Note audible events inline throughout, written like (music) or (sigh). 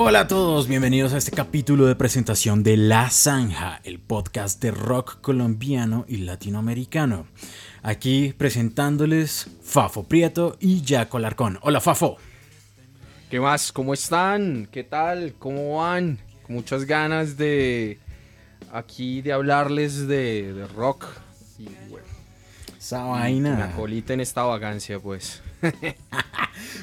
Hola a todos, bienvenidos a este capítulo de presentación de La Zanja, el podcast de rock colombiano y latinoamericano. Aquí presentándoles Fafo Prieto y Jaco Larcón. Hola Fafo. ¿Qué más? ¿Cómo están? ¿Qué tal? ¿Cómo van? Con muchas ganas de aquí de hablarles de, de rock y bueno. Esa vaina. acolita en esta vagancia, pues. (laughs)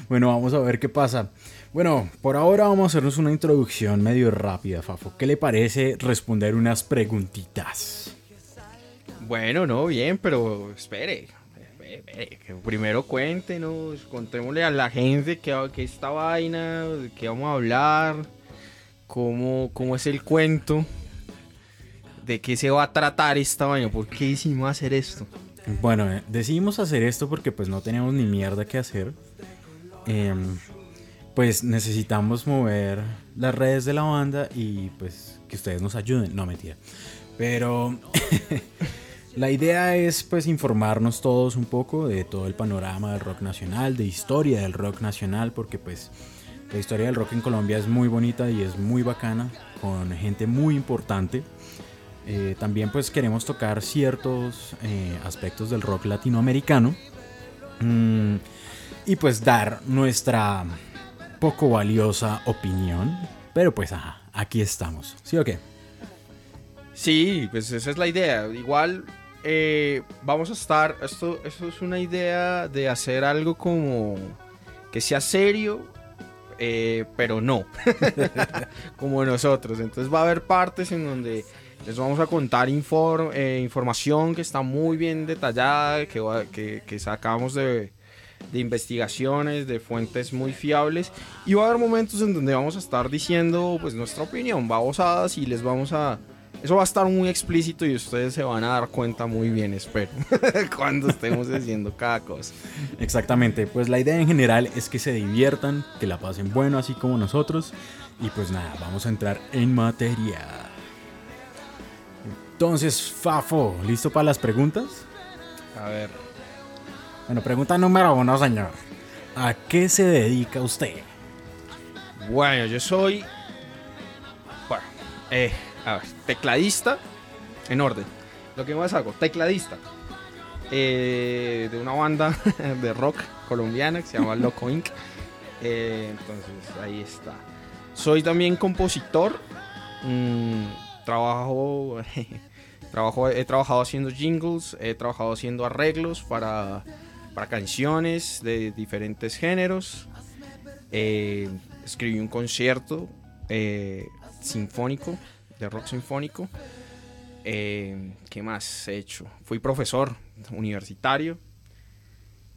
Bueno, vamos a ver qué pasa. Bueno, por ahora vamos a hacernos una introducción medio rápida, Fafo. ¿Qué le parece responder unas preguntitas? Bueno, no, bien, pero espere. que primero cuéntenos, contémosle a la gente qué, qué esta vaina, de qué vamos a hablar, cómo, cómo es el cuento, de qué se va a tratar esta vaina, por qué decidimos hacer esto. Bueno, eh, decidimos hacer esto porque pues no teníamos ni mierda que hacer. Em, pues necesitamos mover las redes de la banda y pues que ustedes nos ayuden. No, mentira. Pero (laughs) la idea es pues informarnos todos un poco de todo el panorama del rock nacional, de historia del rock nacional, porque pues la historia del rock en Colombia es muy bonita y es muy bacana, con gente muy importante. Eh, también pues queremos tocar ciertos eh, aspectos del rock latinoamericano Mm, y pues dar nuestra poco valiosa opinión. Pero pues ajá, aquí estamos. ¿Sí o qué? Sí, pues esa es la idea. Igual eh, vamos a estar. Esto, esto es una idea de hacer algo como que sea serio, eh, pero no. (laughs) como nosotros. Entonces va a haber partes en donde les vamos a contar eh, información que está muy bien detallada, que, que sacamos de, de investigaciones, de fuentes muy fiables. Y va a haber momentos en donde vamos a estar diciendo pues nuestra opinión, babosadas, y les vamos a... Eso va a estar muy explícito y ustedes se van a dar cuenta muy bien, espero, (laughs) cuando estemos diciendo cada cosa. Exactamente, pues la idea en general es que se diviertan, que la pasen bueno así como nosotros. Y pues nada, vamos a entrar en materia. Entonces, Fafo, ¿listo para las preguntas? A ver, Bueno, pregunta número uno, señor. ¿A qué se dedica usted? Bueno, yo soy. Bueno, eh, a ver, tecladista. En orden. Lo que más hago, tecladista. eh, de una banda (laughs) de rock colombiana que se llama Loco Inc. Eh, entonces, ahí está. Soy también compositor. mm, trabajo. (laughs) trabajo. He trabajado haciendo jingles. He trabajado haciendo arreglos para, para canciones de diferentes géneros. Eh, escribí un concierto eh, sinfónico, de rock sinfónico. Eh, ¿Qué más he hecho? Fui profesor universitario.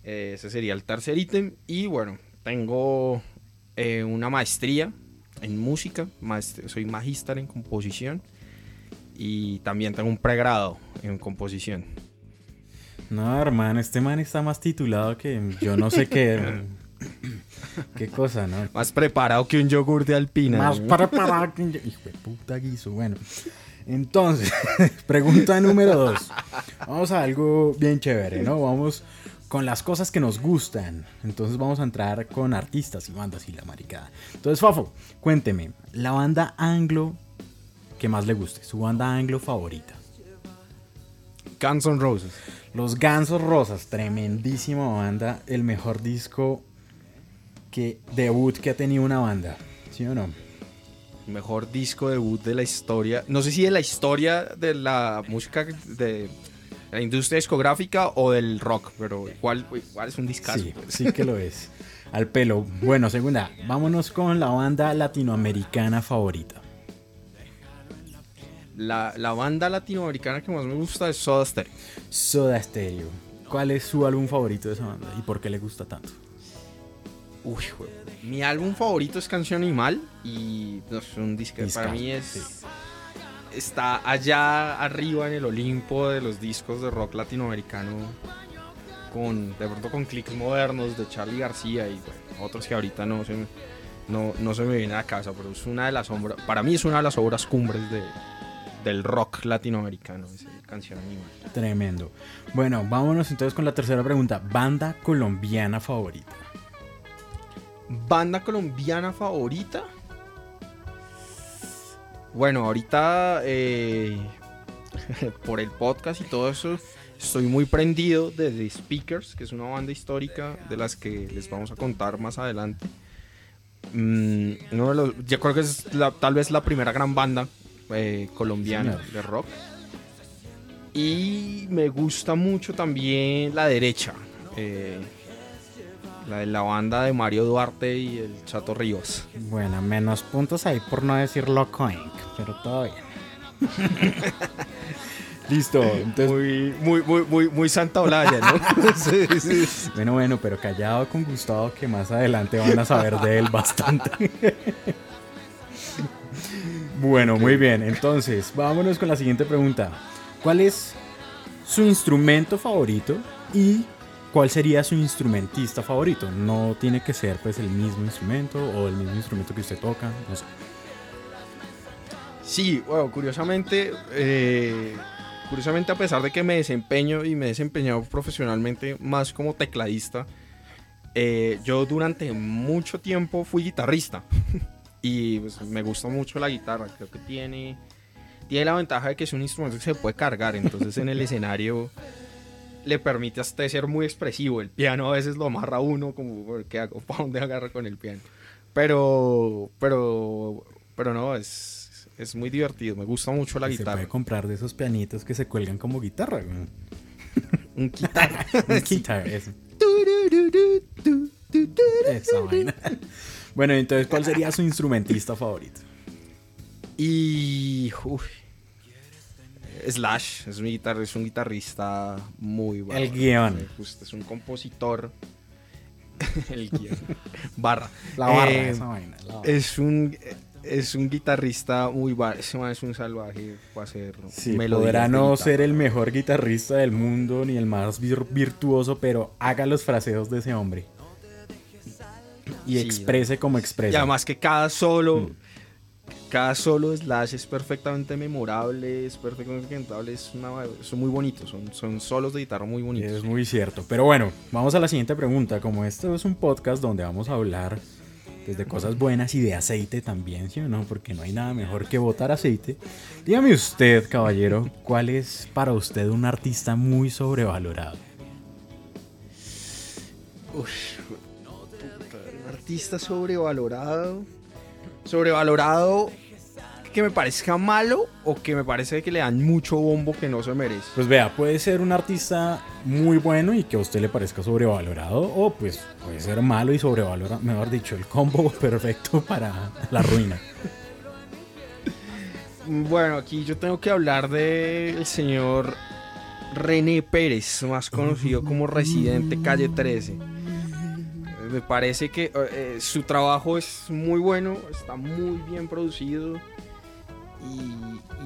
Ese sería el tercer ítem. Y bueno, tengo una maestría en música. soy magíster en composición. Y también tengo un pregrado en composición. No, hermano, este man está más titulado que yo no sé qué. (laughs) qué cosa, ¿no? Más preparado que un yogur de alpina. Más ¿no? preparado que un- Hijo de puta guiso. Bueno, entonces, (laughs) pregunta número dos. Vamos a algo bien chévere, ¿no? Vamos con las cosas que nos gustan. Entonces vamos a entrar con artistas y bandas y la maricada. Entonces, Fafo, cuénteme, la banda anglo que más le guste, su banda anglo favorita. Guns N' Roses. Los Gansos Rosas, tremendísima banda, el mejor disco que debut que ha tenido una banda, ¿sí o no? Mejor disco debut de la historia. No sé si de la historia de la música de la industria discográfica o del rock, pero igual, igual es un discazo. Sí, pues. sí que lo es. Al pelo. Bueno, segunda, vámonos con la banda latinoamericana favorita. La, la banda latinoamericana que más me gusta es Soda Stereo. Soda Stereo. ¿Cuál es su álbum favorito de esa banda y por qué le gusta tanto? Uy, güey. Mi álbum favorito es Canción Animal y no es un disco Discazo, para mí es sí. está allá arriba en el Olimpo de los discos de rock latinoamericano con de pronto con clics modernos de Charlie García y bueno, otros que ahorita no se me, no, no se me viene a casa, pero es una de las obras, para mí es una de las obras cumbres de, del rock latinoamericano, esa canción animal. Tremendo. Bueno, vámonos entonces con la tercera pregunta. Banda colombiana favorita. Banda colombiana favorita. Bueno, ahorita eh, (laughs) por el podcast y todo eso, estoy muy prendido de The Speakers, que es una banda histórica de las que les vamos a contar más adelante. Mm, uno de los- yo creo que es la- tal vez la primera gran banda eh, colombiana de rock. Y me gusta mucho también la derecha. eh, la de la banda de Mario Duarte y el Chato Ríos. Bueno, menos puntos ahí por no decir Loco Inc., pero todo bien. (laughs) Listo, entonces, Muy, muy, muy, muy, muy Santa Olaya, ¿no? (laughs) Sí, sí, sí. bueno, bueno, pero callado con Gustavo que más adelante van a saber de él bastante. (laughs) bueno, muy bien, entonces, vámonos con la siguiente pregunta. ¿Cuál es su instrumento favorito y cuál sería su instrumentista favorito? No tiene que ser pues el mismo instrumento o el mismo instrumento que usted toca, no sé. Sí, bueno, curiosamente, eh, curiosamente a pesar de que me desempeño y me he desempeñado profesionalmente más como tecladista, eh, yo durante mucho tiempo fui guitarrista (laughs) y pues, me gusta mucho la guitarra, creo que tiene, tiene la ventaja de que es un instrumento que se puede cargar, entonces en el (laughs) escenario le permite a usted ser muy expresivo, el piano a veces lo amarra a uno como, ¿qué hago? (laughs) ¿Para dónde agarra con el piano? Pero, pero, pero no, es, es muy divertido, me gusta mucho la Y se guitarra. puede comprar de esos pianitos que se cuelgan como guitarra. güey. (laughs) Un guitarra. Un guitar, eso. Esa vaina. Bueno, entonces, ¿cuál sería su instrumentista favorito? Y. uy, Slash es, mi guitar- es un guitarrista muy bárbaro. El guion. Es un compositor. (laughs) el guion. Barra. La barra, Eh, esa vaina. la barra. Es un. Es un guitarrista muy Ese man es un salvaje para hacer Sí, podrá no ser el mejor guitarrista del mundo ni el más vir- virtuoso, pero haga los fraseos de ese hombre. Y Sí, exprese como Y expresa. además que cada solo, Mm. cada solo Slash es perfectamente memorable, es perfectamente cantable, es una, son muy bonitos, son, son solos de guitarra muy bonitos. Es muy cierto. Pero bueno, vamos a la siguiente pregunta. Como esto es un podcast donde vamos a hablar pues, de cosas buenas y de aceite también, ¿sí o no? Porque no hay nada mejor que botar aceite. Dígame usted, caballero, ¿cuál es para usted un artista muy sobrevalorado? Uf, artista sobrevalorado. Sobrevalorado que me parezca malo o que me parece que le dan mucho bombo que no se merece. Pues vea, puede ser un artista muy bueno y que a usted le parezca sobrevalorado, o pues puede ser malo y sobrevalorado, mejor dicho, el combo (laughs) perfecto para la ruina. Bueno, aquí yo tengo que hablar del señor René Pérez, más conocido como Residente Calle 13. Me parece que eh, eh, su trabajo es muy bueno, está muy bien producido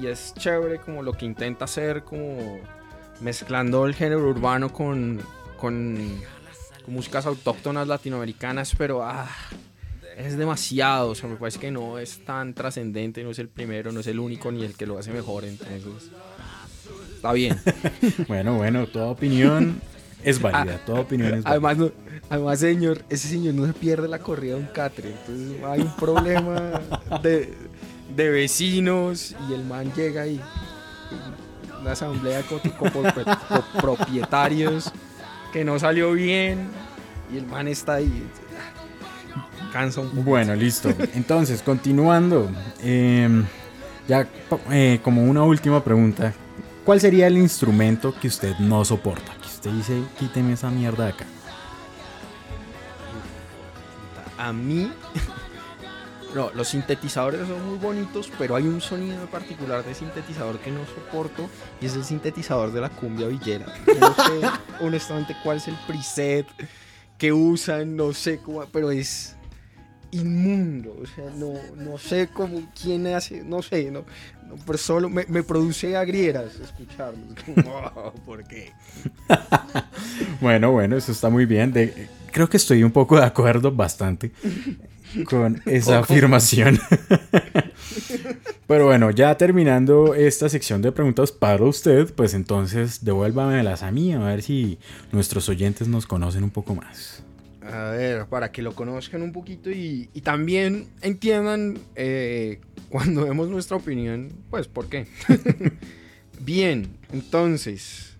y, es chévere como lo que intenta hacer, como mezclando el género urbano con, con, con músicas autóctonas latinoamericanas, pero ah, es demasiado, o sea, me parece que no es tan trascendente, no es el primero, no es el único ni el que lo hace mejor, entonces está bien. (laughs) Bueno, bueno, toda opinión es válida, toda opinión es válida. Además, no- además, señor, ese señor no se pierde la corrida de un catre, entonces hay un problema de, de vecinos y el man llega ahí, una asamblea de co- co- copropietarios que no salió bien y el man está ahí, cansa un poco. Bueno, listo. Entonces, continuando, em, ya eh, como una última pregunta, ¿cuál sería el instrumento que usted no soporta? Usted dice, quíteme esa mierda de acá. A mí, (laughs) no, los sintetizadores son muy bonitos, pero hay un sonido en particular de sintetizador que no soporto y es el sintetizador de la cumbia villera. No sé (laughs) honestamente cuál es el preset que usan, no sé cómo, pero es inmundo, o sea, no, no sé cómo, quién hace, no sé, no, no, pero solo me, me produce agrieras escucharlo. Es como, (laughs) "Oh, ¿Por qué? (laughs) Bueno, bueno, eso está muy bien. De- creo que estoy un poco de acuerdo, bastante, con (laughs) esa Poco. afirmación. Pero bueno, ya terminando esta sección de preguntas para usted, pues entonces devuélvamelas a mí, a ver si nuestros oyentes nos conocen un poco más. A ver, para que lo conozcan un poquito y, y también entiendan eh, cuando (laughs) demos nuestra opinión, pues, ¿por qué? (laughs) Bien, entonces,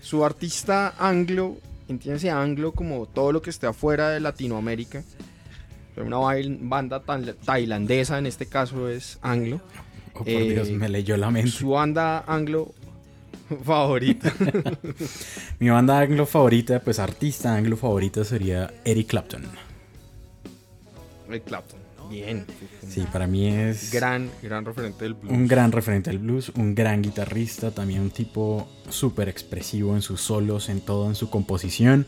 su artista anglo, entiéndase anglo como todo lo que esté afuera de Latinoamérica. Una banda tailandesa, en este caso es anglo. Oh, por Eh, Dios, me leyó la mente. Su banda anglo (laughs) favorita. Mi banda anglo favorita, pues artista anglo favorita sería Eric Clapton. Eric Clapton. Bien. Sí, para mí es Gran, gran referente del blues. un gran referente del blues, un gran guitarrista, también un tipo súper expresivo en sus solos, en todo, en su composición.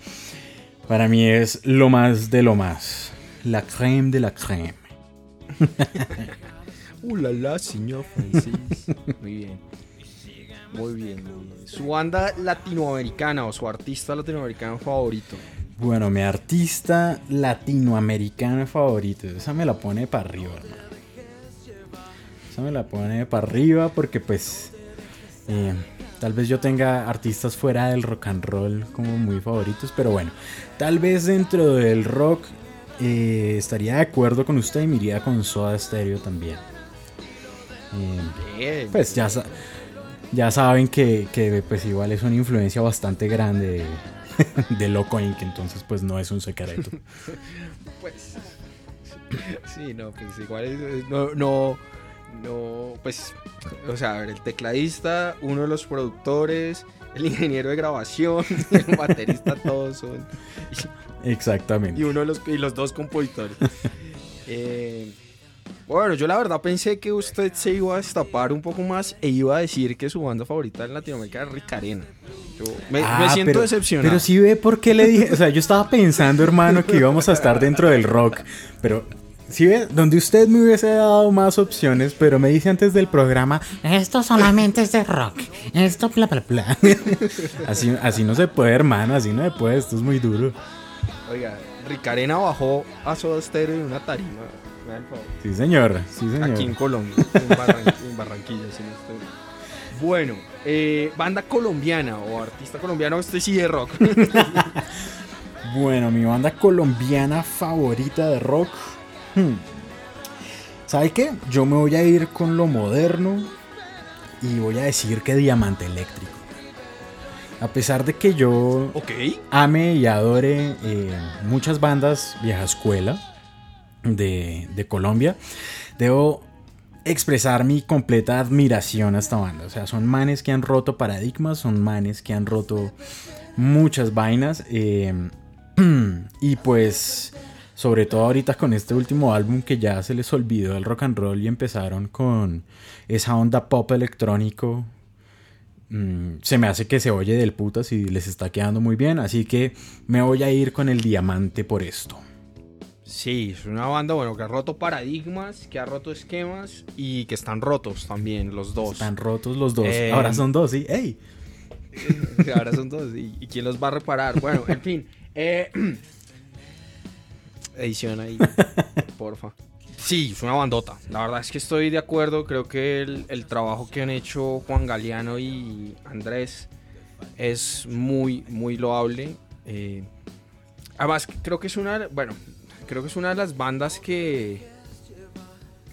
Para mí es lo más de lo más. La creme de la creme. (laughs) Uh, la, la, señor Francis. (laughs) Muy bien. Muy bien, muy bien. Su banda latinoamericana o su artista latinoamericano favorito. Bueno, mi artista latinoamericano favorito. Esa me la pone para arriba, hermano. Esa me la pone para arriba porque pues... eh, tal vez yo tenga artistas fuera del rock and roll como muy favoritos. Pero bueno, tal vez dentro del rock eh, estaría de acuerdo con usted y me iría con Soda Stereo también. Eh, pues ya, ya saben que, que, pues igual es una influencia bastante grande de, (laughs) de Loco Inc. Entonces pues no es un secreto. (laughs) Pues. Sí, no, pues igual es- no, no, no, pues, o sea, a ver, el tecladista, uno de los productores, el ingeniero de grabación, (laughs) el baterista, todos son, Exactamente. y uno de los, y los dos compositores. Eh, bueno, yo la verdad pensé que usted se iba a destapar un poco más e iba a decir que su banda favorita en Latinoamérica es Rick Arena. Yo me, me Ah, siento pero- decepcionado. Pero sí ve por qué le dije, o sea, yo estaba pensando, hermano, que íbamos a estar dentro del rock, pero sí ve, donde usted me hubiese dado más opciones, pero me dice antes del programa, Esto solamente es de rock. Esto bla bla bla. (laughs) así, así no se puede, hermano, así no se puede, esto es muy duro. Oiga, Rick Arena bajó a Soda Stereo en una tarima. Sí, señor, sí, señor. Aquí en Colombia, en, Barran- en Barranquilla, si no estoy. Bueno, eh, banda colombiana o artista colombiano, este sí de rock. (laughs) Bueno, mi banda colombiana favorita de rock. Hmm. ¿Sabe qué? Yo me voy a ir con lo moderno y voy a decir que Diamante Eléctrico. A pesar de que yo ok. ame y adore eh, muchas bandas vieja escuela de, Colombia, debo expresar mi completa admiración a esta banda. O sea, son manes que han roto paradigmas, son manes que han roto muchas vainas. eh, (clears throat) y pues, sobre todo ahorita con este último álbum que ya se les olvidó el rock and roll y empezaron con esa onda pop electrónico Mm, se me hace que se oye del putas y les está quedando muy bien, así que me voy a ir con el diamante por esto. Sí, es una banda, bueno, que ha roto paradigmas, que ha roto esquemas y que están rotos también, los dos. Están rotos los dos. Eh, Ahora son dos, ¿sí? ¡Ey! (laughs) Ahora son dos. ¿Y, y quién los va a reparar? Bueno, en fin. eh, (clears throat) edición ahí, (laughs) porfa. Sí, es una bandota. La verdad es que estoy de acuerdo. Creo que el, el trabajo que han hecho Juan Galeano y Andrés es muy, muy loable. Eh, además, creo que es una. Bueno, creo que es una de las bandas que.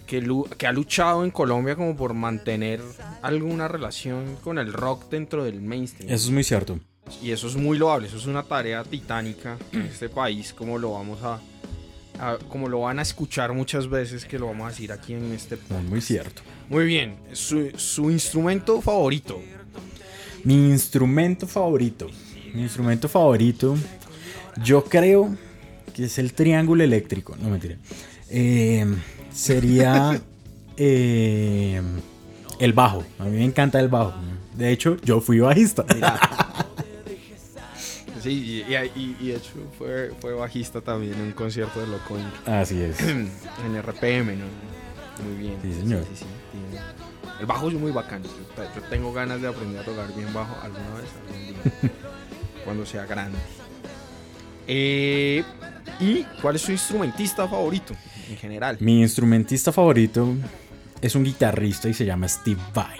Que, ha luchado en Colombia como por mantener alguna relación con el rock dentro del mainstream. Eso es muy cierto. Y eso es muy loable, eso es una tarea titánica en este país, como lo vamos a, a- como lo van a escuchar muchas veces, que lo vamos a decir aquí en este Es podcast. muy cierto. Muy bien, su, su instrumento favorito. Mi instrumento favorito. Mi instrumento favorito. Yo creo que es el triángulo eléctrico. No mentira. Eh, sería (laughs) eh, el bajo. A mí me encanta el bajo. De hecho, yo fui bajista. (laughs) Sí, y, y- y- de hecho fue, fue bajista también en un concierto de Loco. Así es. (clears throat) en RPM, ¿no? Muy bien. Sí, señor. sí, sí. Tiene- El bajo es muy bacano. Yo, yo tengo ganas de aprender a tocar bien bajo alguna vez, algún día, (laughs) cuando sea grande. Eh, ¿Y cuál es su instrumentista favorito en general? Mi instrumentista favorito es un guitarrista y se llama Steve Vai.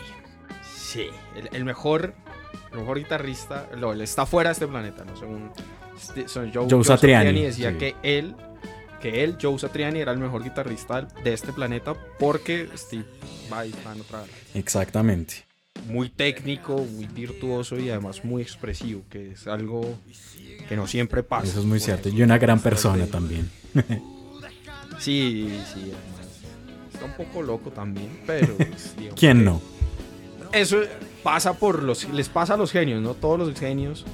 Sí, el, el mejor, el mejor guitarrista, no, él está fuera de este planeta, ¿no? Según son Joe, Joe Satriani, decía sí. que él que él, Joe Satriani, era el mejor guitarrista de este planeta porque Steve Vai está en otra. Exactamente. Muy técnico, muy virtuoso y además muy expresivo, que es algo que no siempre pasa. Eso es muy cierto. Y una gran persona de- también. (laughs) Sí, sí, además. Está un poco loco también, pero. (laughs) pues, digamos ¿Quién no? Eso pasa por los. Les pasa a los genios, ¿no? Todos los genios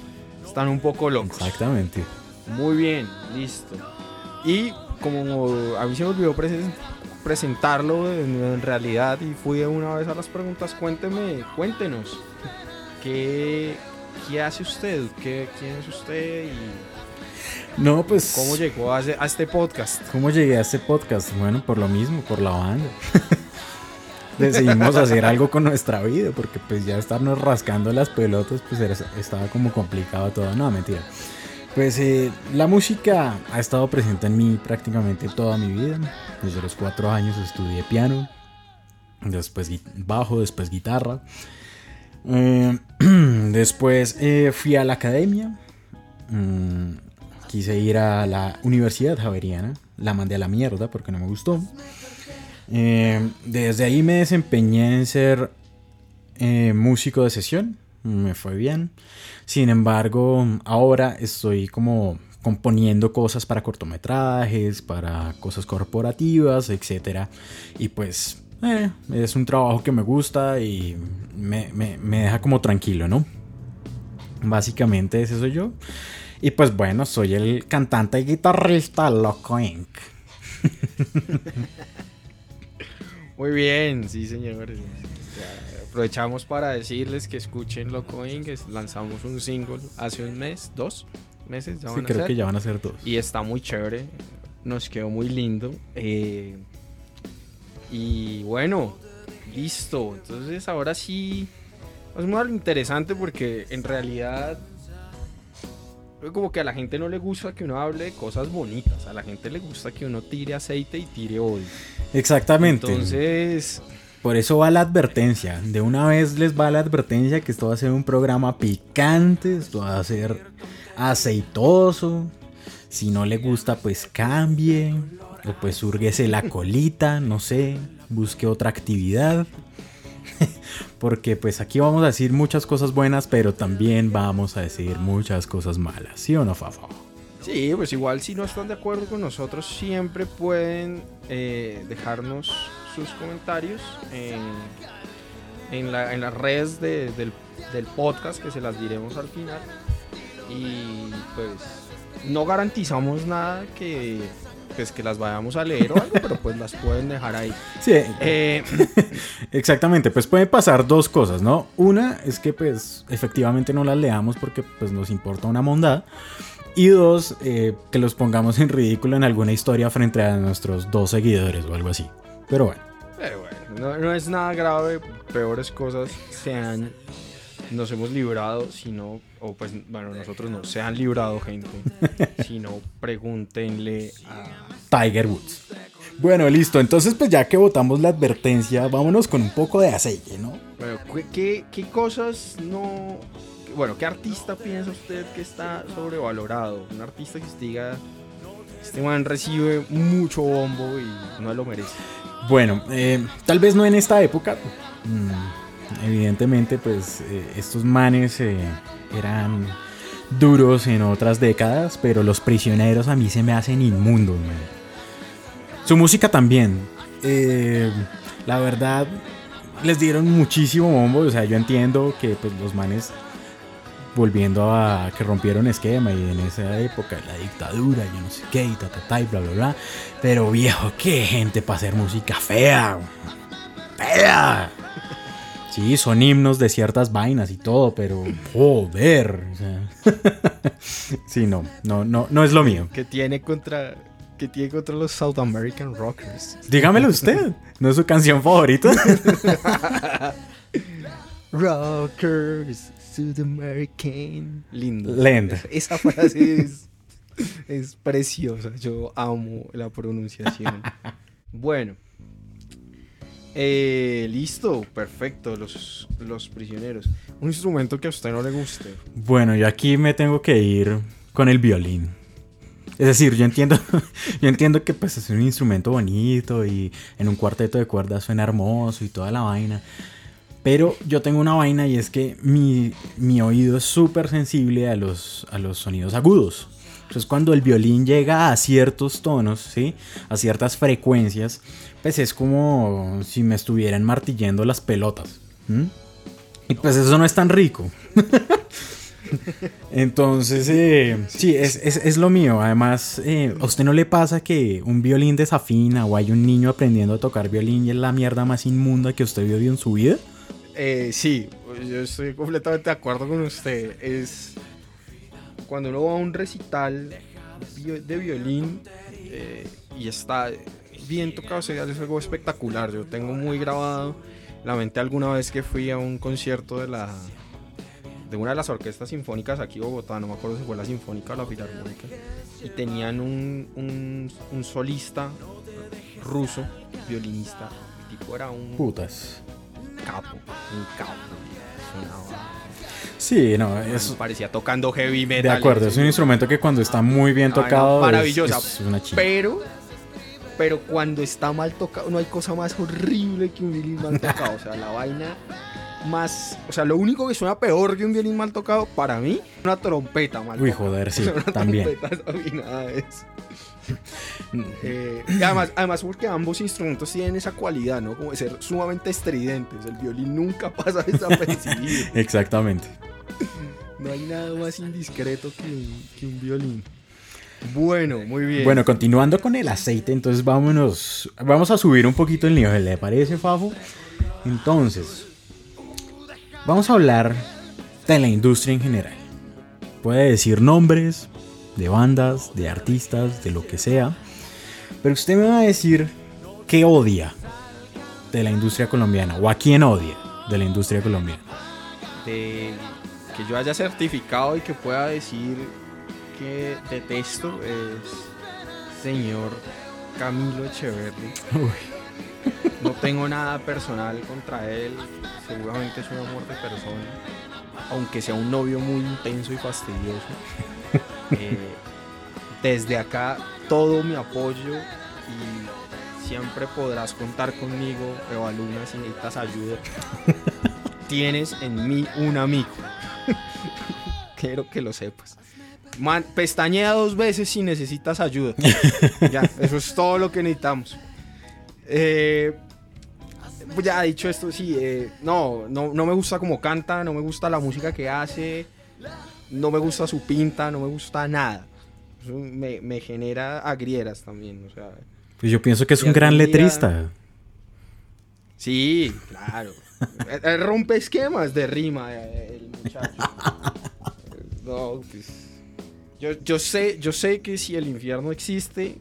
están un poco locos. Exactamente. Muy bien, listo. Y como a mí se me olvidó presentarlo en, en realidad y fui una vez a las preguntas, cuénteme, cuéntenos. ¿Qué, qué hace usted? ¿Qué, ¿Quién es usted? ¿Y No, pues. cómo llegó a, a este podcast? ¿Cómo llegué a este podcast? Bueno, por lo mismo, por la banda. (laughs) Decidimos hacer algo con nuestra vida, porque pues ya estarnos rascando las pelotas, pues era- estaba como complicado todo. No, mentira. Pues eh, la música ha estado presente en mí prácticamente toda mi vida. Desde los cuatro años estudié piano, después bajo, después guitarra. Eh, (clears throat) después eh, fui a la academia. Mm, quise ir a la Universidad Javeriana. La mandé a la mierda porque no me gustó. Eh, desde ahí me desempeñé en ser músico de sesión. Me fue bien. Sin embargo, ahora estoy como componiendo cosas para cortometrajes, para cosas corporativas, etc. Y pues eh, es un trabajo que me gusta y me, me- me deja como tranquilo, ¿no? Básicamente ese soy yo. Y pues bueno, soy el cantante y guitarrista Loco Inc. (laughs) Muy bien, sí, señores. (laughs) Aprovechamos para decirles que escuchen Loco Inc. que Lanzamos un single hace un mes, dos meses, ya Sí, van a creo ser. que ya van a ser dos. Y está muy chévere. Nos quedó muy lindo. eh, y bueno, listo. Entonces ahora sí. Es muy interesante porque en realidad. Como que a la gente no le gusta que uno hable de cosas bonitas. A la gente le gusta que uno tire aceite y tire odio. Exactamente. Entonces. Por eso va la advertencia. De una vez les va la advertencia que esto va a ser un programa picante, esto va a ser aceitoso. Si no le gusta, pues cambie. O pues húrguese la colita, no sé. Busque otra actividad. (laughs) Porque pues aquí vamos a decir muchas cosas buenas, pero también vamos a decir muchas cosas malas. ¿Sí o no, Fafo? Sí, pues igual si no están de acuerdo con nosotros, siempre pueden eh, dejarnos sus comentarios en, en, la- en las redes de- del, del podcast, que se las diremos al final. Y pues no garantizamos nada que, pues, que las vayamos a leer o algo, pero pues las pueden dejar ahí. Sí, Eh, (laughs) Exactamente, pues pueden pasar dos cosas, ¿no? Una es que pues efectivamente no las leamos porque pues nos importa una mondad. Y dos, eh, que los pongamos en ridículo en alguna historia frente a nuestros dos seguidores o algo así. Pero bueno, Pero bueno, no, no es nada grave, peores cosas se han, nos hemos librado, sino, o pues, bueno, nosotros no, se han librado gente, (laughs) sino pregúntenle a... Tiger Woods. Bueno, listo, entonces pues ya que votamos la advertencia, vámonos con un poco de aceite, ¿no? Bueno, ¿qué- ¿qué, qué cosas no... Bueno, ¿qué artista piensa usted que está sobrevalorado? Un artista que usted diga, este man recibe mucho bombo y no lo merece. Bueno, eh, tal vez no en esta época. Mm, evidentemente, pues eh, estos manes eh, eran duros en otras décadas, pero los prisioneros a mí se me hacen inmundos, man. Su música también. La verdad, les dieron muchísimo bombo. O sea, yo entiendo que pues, los manes, volviendo a que rompieron esquema y en esa época, la dictadura, yo no sé qué, y ta, ta, ta, y bla, bla, bla. Pero viejo, qué gente para hacer música fea. Fea. Sí, son himnos de ciertas vainas y todo, pero joder. o sea. (laughs) sí, no, no, no, no es lo mío. Que tiene contra... Que tiene contra los South American Rockers. Dígamelo usted. ¿No es su canción favorita? (laughs) Rockers, Sudamerican. Lindo. Lenda. Esa frase es, es preciosa. Yo amo la pronunciación. bueno. Eh, listo, perfecto. Los, los prisioneros. Un instrumento que a usted no le guste. Bueno, yo aquí me tengo que ir con el violín. Es decir, yo entiendo, (laughs) yo entiendo que pues es un instrumento bonito y en un cuarteto de cuerdas suena hermoso y toda la vaina. Pero yo tengo una vaina y es que mi, mi oído es súper sensible a los, a los sonidos agudos. Entonces cuando el violín llega a ciertos tonos, ¿sí? A ciertas frecuencias, pues es como si me estuvieran martillando las pelotas. Y pues eso no es tan rico. (laughs) Entonces, eh, sí, es, es- es lo mío. Además, eh, ¿a usted no le pasa que un violín desafina o hay un niño aprendiendo a tocar violín y es la mierda más inmunda que usted vio en su vida? Eh, sí, yo estoy completamente de acuerdo con usted. Es cuando uno va a un recital de violín eh, y está bien tocado, o sea, es algo espectacular. Yo tengo muy grabado la mente alguna vez que fui a un concierto de la de una de las orquestas sinfónicas aquí en Bogotá, no me acuerdo si fue la sinfónica o la filarmónica, y tenían un, un, un solista ruso, violinista, el tipo era un Putas. Capo, un capo. Sí, no, es parecía tocando heavy metal. de acuerdo. Es un instrumento que cuando está muy bien Una vaina tocado es- maravillosa. es una chingada. Pero, pero cuando está mal tocado, no hay cosa más horrible que un violín mal tocado. O sea, la vaina más. O sea, lo único que suena peor que un violín mal tocado, para mí, una trompeta mal Uy, tocada. joder, sí, O (laughs) sea, una también. trompeta es. (laughs) Eh, y además, además porque ambos instrumentos tienen esa cualidad, ¿no? Como de ser sumamente estridentes. El violín nunca (laughs) pasa desapercibido. Exactamente. No hay nada más indiscreto que un, que un violín. Bueno, muy bien. Bueno, continuando con el aceite, entonces vámonos. Vamos a subir un poquito el nivel, ¿le parece, Fafo? Entonces, vamos a hablar de la industria en general. Puede decir nombres de bandas, de artistas, de lo que sea. Pero usted me va a decir qué odia de la industria colombiana o a quién odia de la industria colombiana. de que yo haya certificado y que pueda decir que detesto es señor Camilo Echeverry. No tengo nada personal contra él, seguramente es un amor de persona, aunque sea un novio muy intenso y fastidioso. Eh, desde acá todo mi apoyo y siempre podrás contar conmigo, Eva Luna, si necesitas ayuda. Tienes en mí un amigo. (laughs) Quiero que lo sepas. Man, pestañea dos veces si necesitas ayuda. ya, eso es todo lo que necesitamos. Eh, pues ya dicho esto, sí, eh, no, no, no me gusta cómo canta, no me gusta la música que hace, no me gusta su pinta, no me gusta nada. Eso me, me genera agrieras también, o sea, Pues yo pienso que es un gran día- letrista. Sí, claro. (laughs) Eh, Rompe esquemas de rima eh, el muchacho. (laughs) No, pues, yo, yo sé, yo sé que si el infierno existe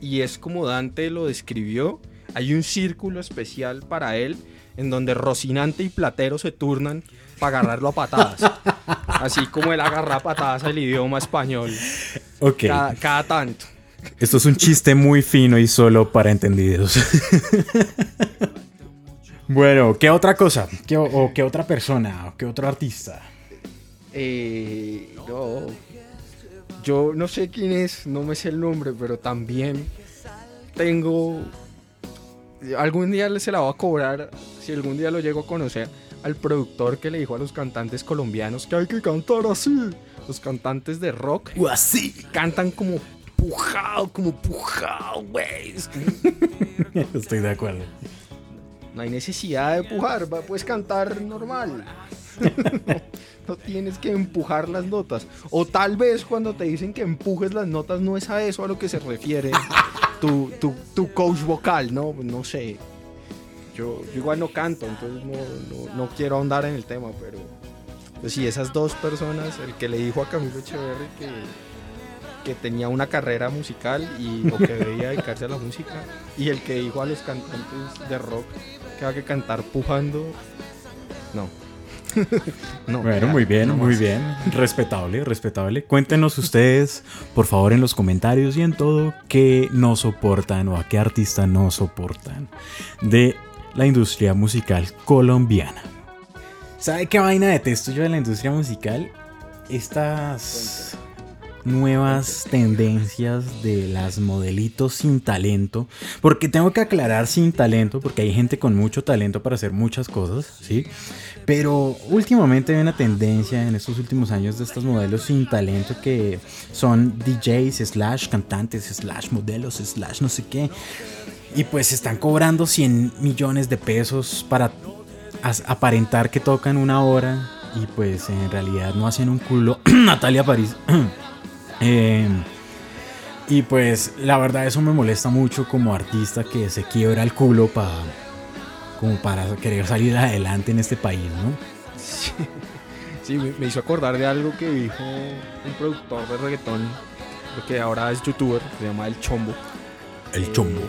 y es como Dante lo describió, hay un círculo especial para él en donde Rocinante y Platero se turnan para agarrarlo a patadas. (laughs) Así como él agarra patadas al idioma español Ok. cada, cada tanto. Esto es un chiste muy fino y solo para entendidos. bueno, ¿qué otra cosa? ¿Qué, o, qué otra persona? ¿O qué otro artista? Eh, no. Yo no sé quién es, no me sé el nombre, pero también tengo. Algún día se la voy a cobrar, si algún día lo llego a conocer, al productor que le dijo a los cantantes colombianos que hay que cantar así. Los cantantes de rock O así. cantan como pujado, como pujado, güey. (laughs) Estoy de acuerdo. No hay necesidad de pujar, va- puedes cantar normal. no, (laughs) no tienes que empujar las notas. O tal vez cuando te dicen que empujes las notas no es a eso a lo que se refiere tu, tu, tu coach vocal, ¿no? No sé. Yo, yo igual no canto, entonces no, no- no quiero ahondar en el tema, pero... Pues sí, esas dos personas, el que le dijo a Camilo Echeverry que, que tenía una carrera musical y o que debía dedicarse a la música, y el que dijo a los cantantes de rock que había que cantar pujando, no. (laughs) no Bueno, ya, muy bien, no muy bien. Respetable, respetable. Cuéntenos ustedes, por favor, en los comentarios y en todo, qué no soportan o a qué artista no soportan de la industria musical colombiana. ¿Sabe qué vaina detesto yo de la industria musical? Estas. nuevas tendencias de las modelitos sin talento. Porque tengo que aclarar sin talento, porque hay gente con mucho talento para hacer muchas cosas, ¿sí? Pero últimamente hay una tendencia en estos últimos años de estos modelos sin talento que son DJs, slash cantantes, slash modelos, slash no sé qué. Y pues están cobrando 100 millones de pesos para aparentar que tocan una hora y pues en realidad no hacen un culo. (clears throat) Natalia París. (clears throat) Eh, y pues la verdad eso me molesta mucho como artista que se quiebra el culo para como para querer salir adelante en este país, ¿no? Sí, me, me hizo acordar de algo que dijo un productor de reggaetón, que ahora es youtuber, se llama El Chombo. El Eh, chombo.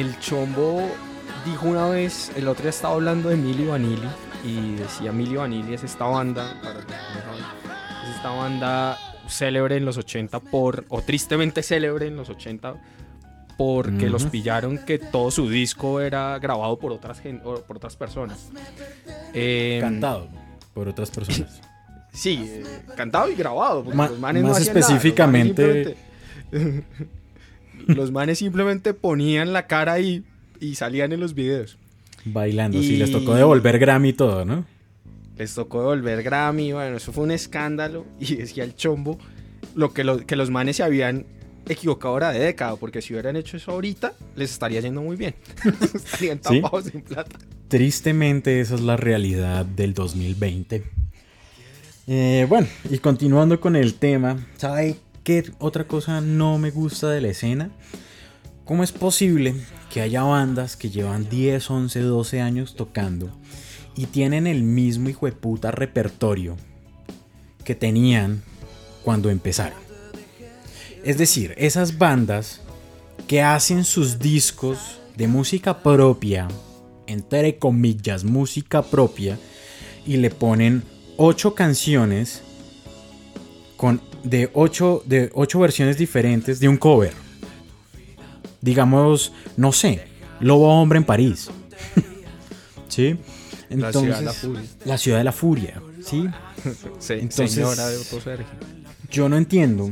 El Chombo. Dijo una vez, el otro día estaba hablando de Milli Vanilli y decía Milli Vanilli es esta banda, para los que no saben, es esta banda célebre en los 80 por, o tristemente célebre en los 80 porque los pillaron que todo su disco era grabado por otras, gen- por otras personas. Eh, Cantado por otras personas. (laughs) Sí, eh, cantado y grabado. porque Ma- los manes más no nada, (laughs) los manes simplemente- ponían la cara ahí y salían en los videos. Bailando, sí, Y- les tocó devolver Grammy y todo, ¿no? Les tocó devolver Grammy, bueno, eso fue un escándalo. (laughs) Y decía el chombo lo que, lo- que los manes se habían equivocado ahora de década, porque si hubieran hecho eso ahorita, les estaría yendo muy bien. (laughs) Estarían Sí. tapados sin plata. Tristemente esa es la realidad del 2020. Eh, bueno, y continuando con el tema, ¿sabe otra cosa no me gusta de la escena? ¿Cómo es posible que haya bandas que llevan 10, 11, 12 años tocando y tienen el mismo hijo de puta repertorio que tenían cuando empezaron? Es decir, esas bandas que hacen sus discos de música propia, entre comillas, música propia, y le ponen ocho canciones con de ocho, de ocho versiones diferentes de un cover. Digamos, no sé, Lobo Hombre en París. (laughs) ¿Sí? La ciudad de la furia. La ciudad de la furia, ¿sí? (laughs) Entonces- señora de Otto Sergio. Yo no entiendo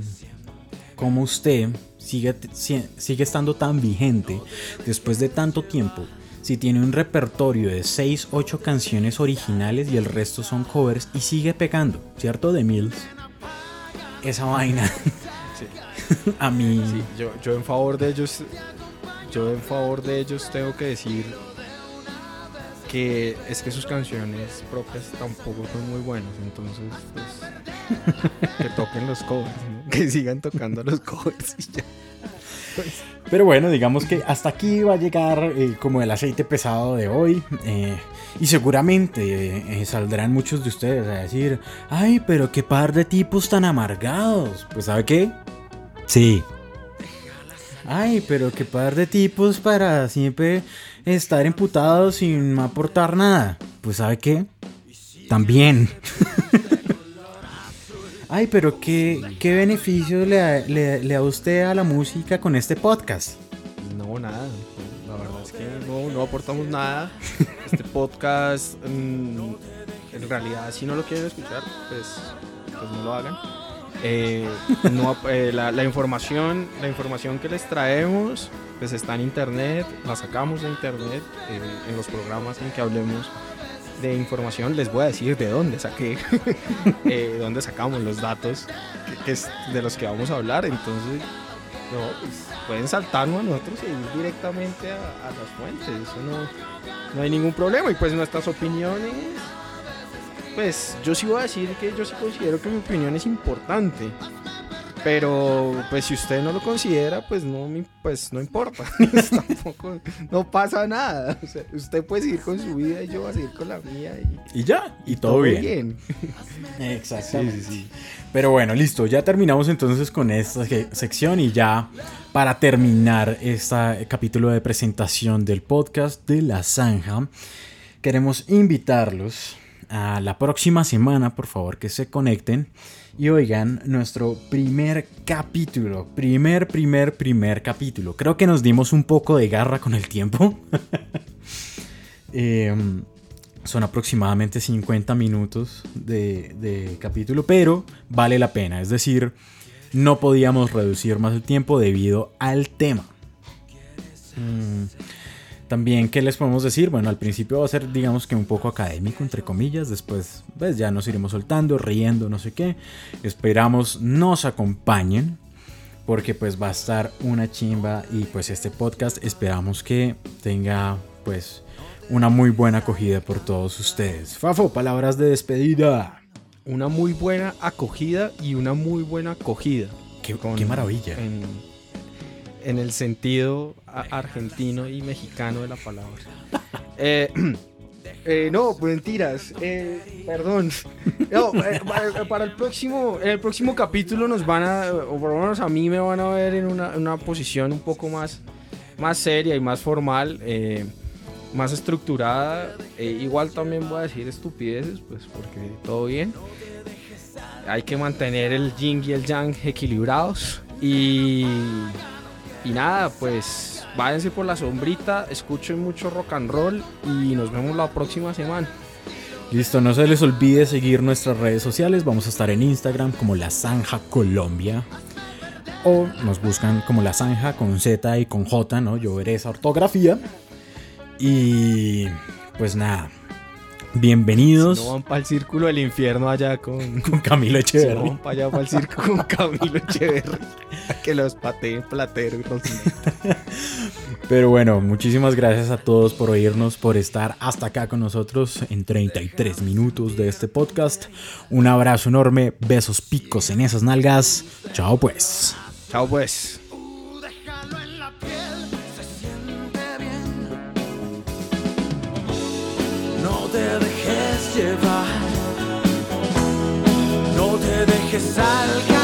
cómo usted sigue, si- sigue estando tan vigente después de tanto tiempo. Si tiene un repertorio de 6, 8 canciones originales y el resto son covers y sigue pegando, ¿cierto? De Mills. Esa vaina. (laughs) A mí. Sí, yo, yo en favor de ellos, yo en favor de ellos tengo que decir que es que sus canciones propias tampoco son muy buenas, entonces pues, (laughs) que toquen los covers, ¿no? que sigan tocando los covers y ya. Pero bueno, digamos que hasta aquí va a llegar eh, como el aceite pesado de hoy. eh, y seguramente eh, saldrán muchos de ustedes a decir, ay, pero qué par de tipos tan amargados. Pues ¿sabe qué? Sí. Ay, pero qué par de tipos para siempre estar emputados sin aportar nada. Pues ¿sabe qué? También. (laughs) Ay, pero qué, qué beneficio le, le- le da usted a la música con este podcast. No, nada. La verdad es que no, no aportamos nada. Este podcast, mm, en realidad, si no lo quieren escuchar, pues, pues no lo hagan. Eh, no eh, la, la información, la información que les traemos, pues está en internet, la sacamos de internet, eh, en los programas en que hablemos de información, les voy a decir de dónde saqué, (laughs) eh, dónde sacamos los datos que- es de los que vamos a hablar. Entonces, no, pues pueden saltarnos a nosotros e ir directamente a, a las fuentes. Eso no, no hay ningún problema. Y pues nuestras opiniones, pues yo sí voy a decir que yo sí considero que mi opinión es importante. Pero pues si usted no lo considera, pues no, me- pues no importa. (laughs) Tampoco, no pasa nada. O sea, usted puede seguir con su vida y yo voy a seguir con la mía. Y, Y ya, y todo, bien. Exactamente. Pero bueno, listo, ya terminamos entonces con esta se- sección y ya para terminar este capítulo de presentación del podcast de La Zanja, queremos invitarlos a la próxima semana, por favor, que se conecten y oigan nuestro primer capítulo, primer, primer, primer capítulo. Creo que nos dimos un poco de garra con el tiempo. (laughs) Em, son aproximadamente 50 minutos de, capítulo, pero vale la pena. Es decir, no podíamos reducir más el tiempo debido al tema. Mm, También, ¿qué les podemos decir? Bueno, al principio va a ser, digamos que un poco académico, entre comillas. Después, pues ya nos iremos soltando, riendo, no sé qué. Esperamos nos acompañen. Porque pues va a estar una chimba. Y pues este podcast esperamos que tenga pues una muy buena acogida por todos ustedes. Fafo, palabras de despedida. Una muy buena acogida y una muy buena acogida. Qué, Con- qué maravilla. En, en el sentido argentino y mexicano de la palabra. Eh, (clears throat) eh, no, mentiras. eh, perdón. (laughs) No, eh, para, el próximo, en el próximo capítulo nos van a, o por lo menos a mí me van a ver en una, una posición un poco más, más seria y más formal, eh, más estructurada. Eh, igual también voy a decir estupideces, pues porque todo bien. Hay que mantener el yin y el yang equilibrados. Y, y nada, pues váyanse por la sombrita, escuchen mucho rock and roll y nos vemos la próxima semana. Listo, no se les olvide seguir nuestras redes sociales. Vamos a estar en Instagram como La Zanja Colombia. O nos buscan como La Zanja con Z y con J, ¿no? Yo veré esa ortografía. Y pues nada. Bienvenidos No van para el círculo del infierno allá con... (laughs) con Camilo No Echeverry. van para allá para el circo con Camilo Echeverry. A (laughs) que los pateen platero y. (laughs) Pero bueno, muchísimas gracias a todos por oírnos, por estar hasta acá con nosotros en 33 minutos de este podcast. Un abrazo enorme, besos picos en esas nalgas. Chao pues. Chao pues. que salga.